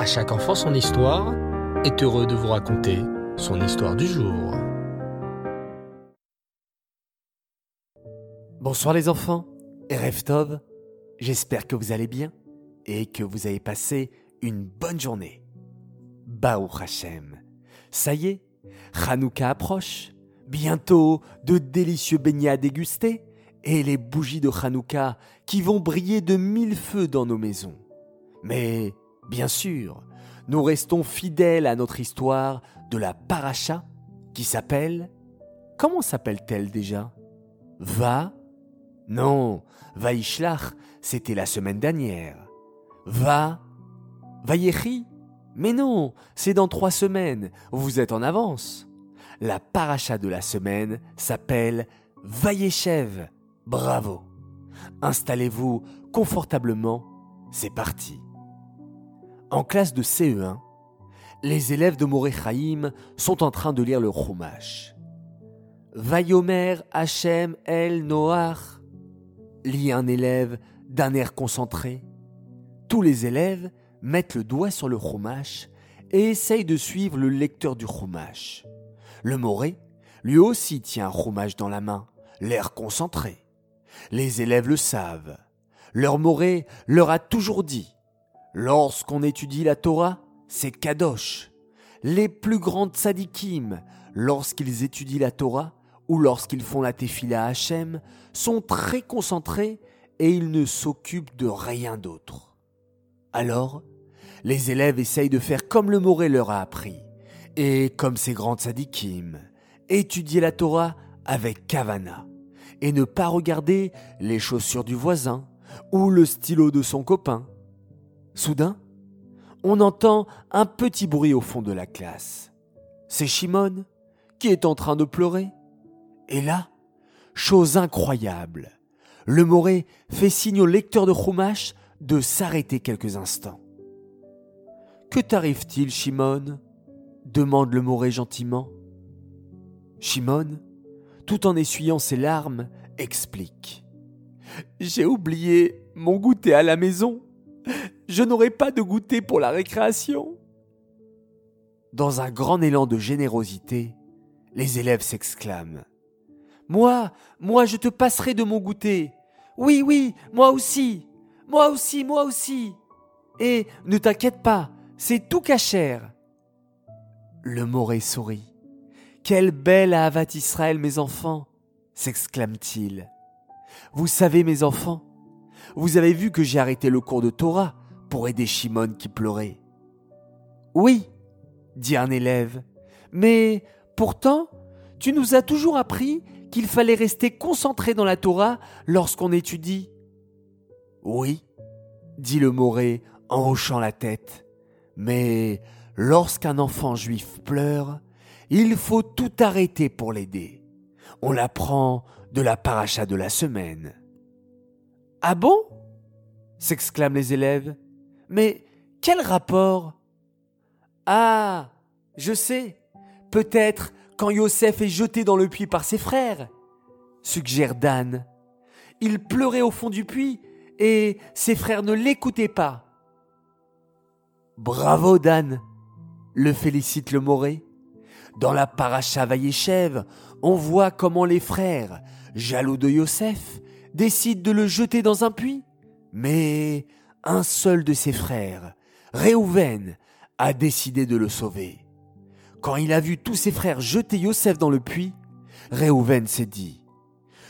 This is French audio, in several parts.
À chaque enfant son histoire est heureux de vous raconter son histoire du jour. Bonsoir les enfants, Erev Tov, j'espère que vous allez bien et que vous avez passé une bonne journée. Baou Hashem, ça y est, Hanouka approche, bientôt de délicieux beignets à déguster et les bougies de Hanouka qui vont briller de mille feux dans nos maisons. Mais, bien sûr, nous restons fidèles à notre histoire de la paracha qui s'appelle... Comment s'appelle-t-elle déjà? Va? Non, Vaishlach, c'était la semaine dernière. Va? Vayechi? Mais non, c'est dans trois semaines, vous êtes en avance. La paracha de la semaine s'appelle Vayeshev. Bravo Installez-vous confortablement, c'est parti. En classe de CE1, les élèves de Morechaim sont en train de lire le Chumash. Vayomer Hachem El Noach, lit un élève d'un air concentré. Tous les élèves mettent le doigt sur le Chumash et essayent de suivre le lecteur du Chumash. Le Moré, lui aussi tient un Chumash dans la main, l'air concentré. Les élèves le savent. Leur Moré leur a toujours dit Lorsqu'on étudie la Torah, c'est Kadosh. Les plus grandes tzadikim, lorsqu'ils étudient la Torah ou lorsqu'ils font la tefila à Hachem, sont très concentrés et ils ne s'occupent de rien d'autre. Alors, les élèves essayent de faire comme le Moré leur a appris, et comme ces grands tzadikim, étudier la Torah avec kavana, et ne pas regarder les chaussures du voisin ou le stylo de son copain. Soudain, on entend un petit bruit au fond de la classe. C'est Shimon qui est en train de pleurer. Et là, chose incroyable, le Moré fait signe au lecteur de Chumash de s'arrêter quelques instants. Que t'arrive-t-il, Shimon? demande le Moré gentiment. Shimon, tout en essuyant ses larmes, explique. J'ai oublié mon goûter à la maison. Je n'aurai pas de goûter pour la récréation. Dans un grand élan de générosité, les élèves s'exclament. Moi, moi, je te passerai de mon goûter. Oui, oui, moi aussi. Moi aussi, moi aussi. Et ne t'inquiète pas, c'est tout cachère. Le Moré sourit. Quelle belle Avat Israël, mes enfants s'exclame-t-il. Vous savez, mes enfants, vous avez vu que j'ai arrêté le cours de Torah pour aider Shimon qui pleurait. Oui, dit un élève, mais pourtant, tu nous as toujours appris qu'il fallait rester concentré dans la Torah lorsqu'on étudie. Oui, dit le Moré en hochant la tête, mais lorsqu'un enfant juif pleure, il faut tout arrêter pour l'aider. On l'apprend de la paracha de la semaine. Ah bon? s'exclament les élèves. Mais quel rapport? Ah, je sais. Peut-être quand Yosef est jeté dans le puits par ses frères, suggère Dan. Il pleurait au fond du puits et ses frères ne l'écoutaient pas. Bravo Dan, le félicite le Moré. Dans la paracha Vayeshev, on voit comment les frères, jaloux de Yosef, décident de le jeter dans un puits. Mais un seul de ses frères, Réhouven, a décidé de le sauver. Quand il a vu tous ses frères jeter Yosef dans le puits, Réhouven s'est dit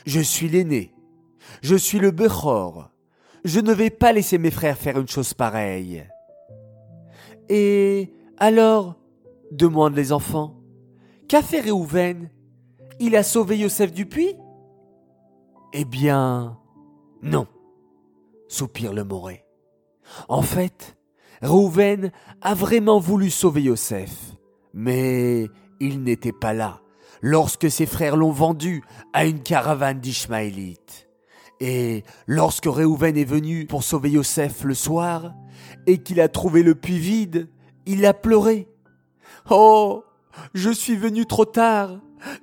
Je suis l'aîné, je suis le Bechor, je ne vais pas laisser mes frères faire une chose pareille. Et alors demandent les enfants. Qu'a fait Réhouven Il a sauvé Yosef du puits? Eh bien, non, soupire le Moré. En fait, Réhouven a vraiment voulu sauver Yosef, mais il n'était pas là lorsque ses frères l'ont vendu à une caravane d'Ishmaélites. Et lorsque Réhouven est venu pour sauver Yosef le soir, et qu'il a trouvé le puits vide, il a pleuré. Oh, je suis venu trop tard.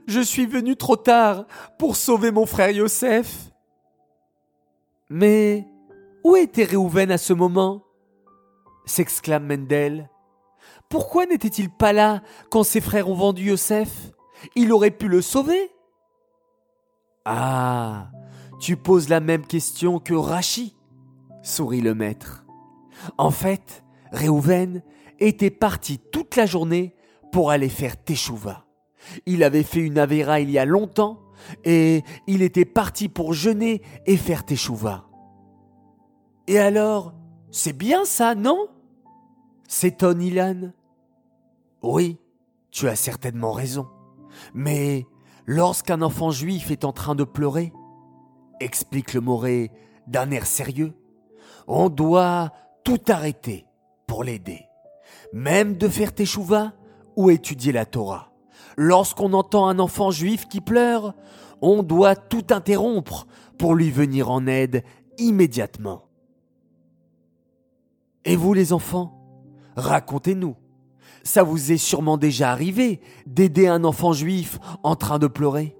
Je suis venu trop tard pour sauver mon frère Yosef. Mais où était Réhouven à ce moment? s'exclame Mendel. Pourquoi n'était-il pas là quand ses frères ont vendu Yosef? Il aurait pu le sauver? Ah, tu poses la même question que Rachi, sourit le maître. En fait, Réhouven était parti toute la journée pour aller faire Teshuvah. Il avait fait une avéra il y a longtemps et il était parti pour jeûner et faire Teshuvah. Et alors, c'est bien ça, non? S'étonne Ilan. Oui, tu as certainement raison. Mais lorsqu'un enfant juif est en train de pleurer, explique le Moré d'un air sérieux, on doit tout arrêter pour l'aider, même de faire teshuva ou étudier la Torah. Lorsqu'on entend un enfant juif qui pleure, on doit tout interrompre pour lui venir en aide immédiatement. Et vous les enfants, racontez-nous. Ça vous est sûrement déjà arrivé d'aider un enfant juif en train de pleurer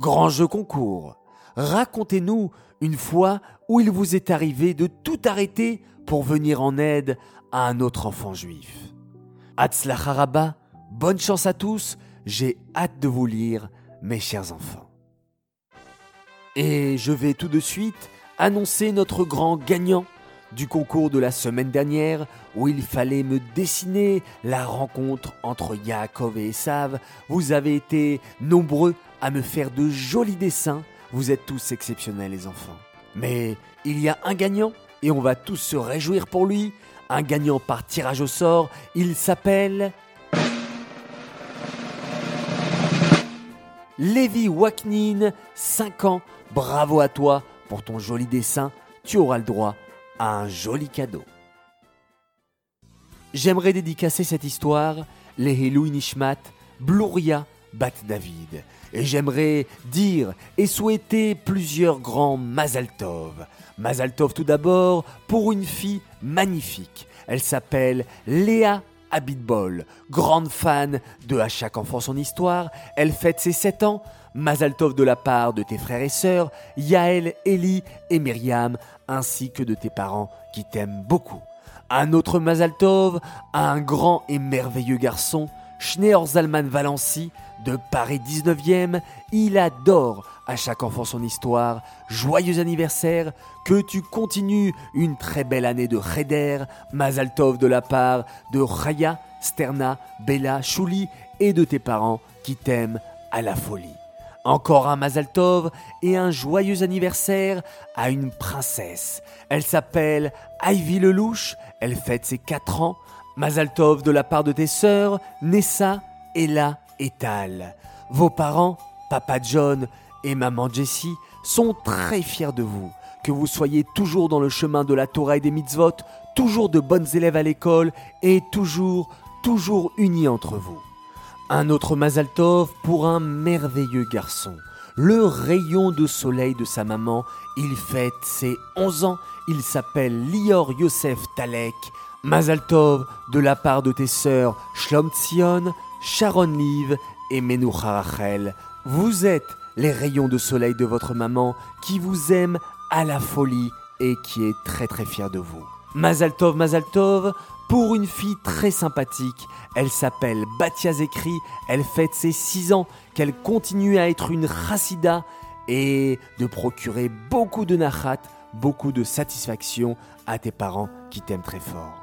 Grand jeu concours. Racontez-nous une fois où il vous est arrivé de tout arrêter pour venir en aide à un autre enfant juif. Haraba, bonne chance à tous, j'ai hâte de vous lire, mes chers enfants. Et je vais tout de suite annoncer notre grand gagnant du concours de la semaine dernière où il fallait me dessiner la rencontre entre Yaakov et Esav. Vous avez été nombreux à me faire de jolis dessins. Vous êtes tous exceptionnels les enfants. Mais il y a un gagnant et on va tous se réjouir pour lui. Un gagnant par tirage au sort. Il s'appelle... Lévi Waknin, 5 ans. Bravo à toi pour ton joli dessin. Tu auras le droit un joli cadeau. J'aimerais dédicacer cette histoire, les Helou Nishmat, Bluria, Bat David. Et j'aimerais dire et souhaiter plusieurs grands Mazaltov. Mazaltov tout d'abord pour une fille magnifique. Elle s'appelle Léa Abitbol, grande fan de À chaque enfant son histoire. Elle fête ses 7 ans. Mazaltov de la part de tes frères et sœurs, Yael, Eli et Myriam, ainsi que de tes parents qui t'aiment beaucoup. Un autre Mazaltov un grand et merveilleux garçon, Schneor Zalman Valency, de Paris 19e, il adore à chaque enfant son histoire. Joyeux anniversaire, que tu continues une très belle année de Cheder, Mazaltov de la part de Raya, Sterna, Bella, Chouli et de tes parents qui t'aiment à la folie. Encore un Mazaltov et un joyeux anniversaire à une princesse. Elle s'appelle Ivy Lelouch, elle fête ses 4 ans. Mazaltov de la part de tes sœurs, Nessa, Ella et Tal. Vos parents, Papa John et Maman Jessie, sont très fiers de vous. Que vous soyez toujours dans le chemin de la Torah et des mitzvot, toujours de bonnes élèves à l'école et toujours, toujours unis entre vous. Un autre Mazaltov pour un merveilleux garçon. Le rayon de soleil de sa maman, il fête ses 11 ans, il s'appelle Lior Yosef Talek. Mazaltov de la part de tes sœurs Shlom Tzion, Sharon Liv et Menucha Rachel. Vous êtes les rayons de soleil de votre maman qui vous aime à la folie et qui est très très fière de vous. Mazaltov, Mazaltov, pour une fille très sympathique. Elle s'appelle Batia Zekri, elle fête ses 6 ans, qu'elle continue à être une chassida et de procurer beaucoup de nachat, beaucoup de satisfaction à tes parents qui t'aiment très fort.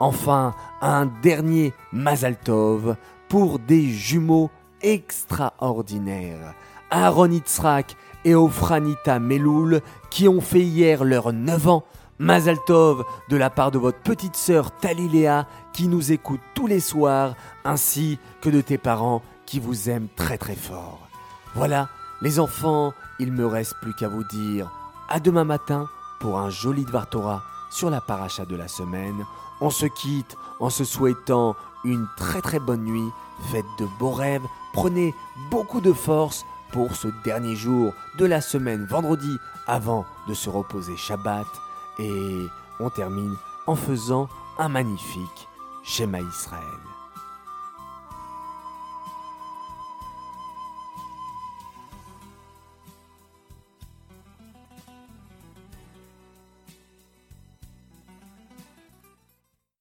Enfin, un dernier Mazaltov pour des jumeaux extraordinaires. Aaron Itzrak et Ofranita Meloul qui ont fait hier leurs 9 ans Mazaltov de la part de votre petite sœur Taliléa qui nous écoute tous les soirs, ainsi que de tes parents qui vous aiment très très fort. Voilà, les enfants, il me reste plus qu'à vous dire à demain matin pour un joli Dvartora sur la paracha de la semaine. On se quitte en se souhaitant une très très bonne nuit, faites de beaux rêves, prenez beaucoup de force pour ce dernier jour de la semaine vendredi avant de se reposer Shabbat. Et on termine en faisant un magnifique schéma Israël.